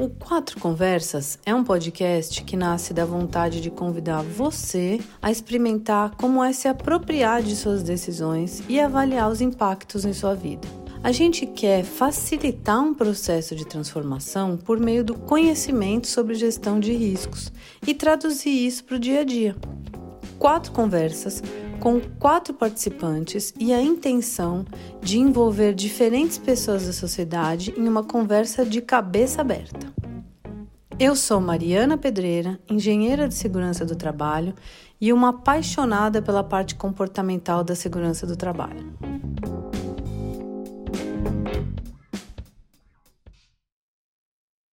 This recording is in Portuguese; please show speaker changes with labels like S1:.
S1: O Quatro Conversas é um podcast que nasce da vontade de convidar você a experimentar como é se apropriar de suas decisões e avaliar os impactos em sua vida. A gente quer facilitar um processo de transformação por meio do conhecimento sobre gestão de riscos e traduzir isso para o dia a dia. Quatro conversas com quatro participantes e a intenção de envolver diferentes pessoas da sociedade em uma conversa de cabeça aberta. Eu sou Mariana Pedreira, engenheira de segurança do trabalho e uma apaixonada pela parte comportamental da segurança do trabalho.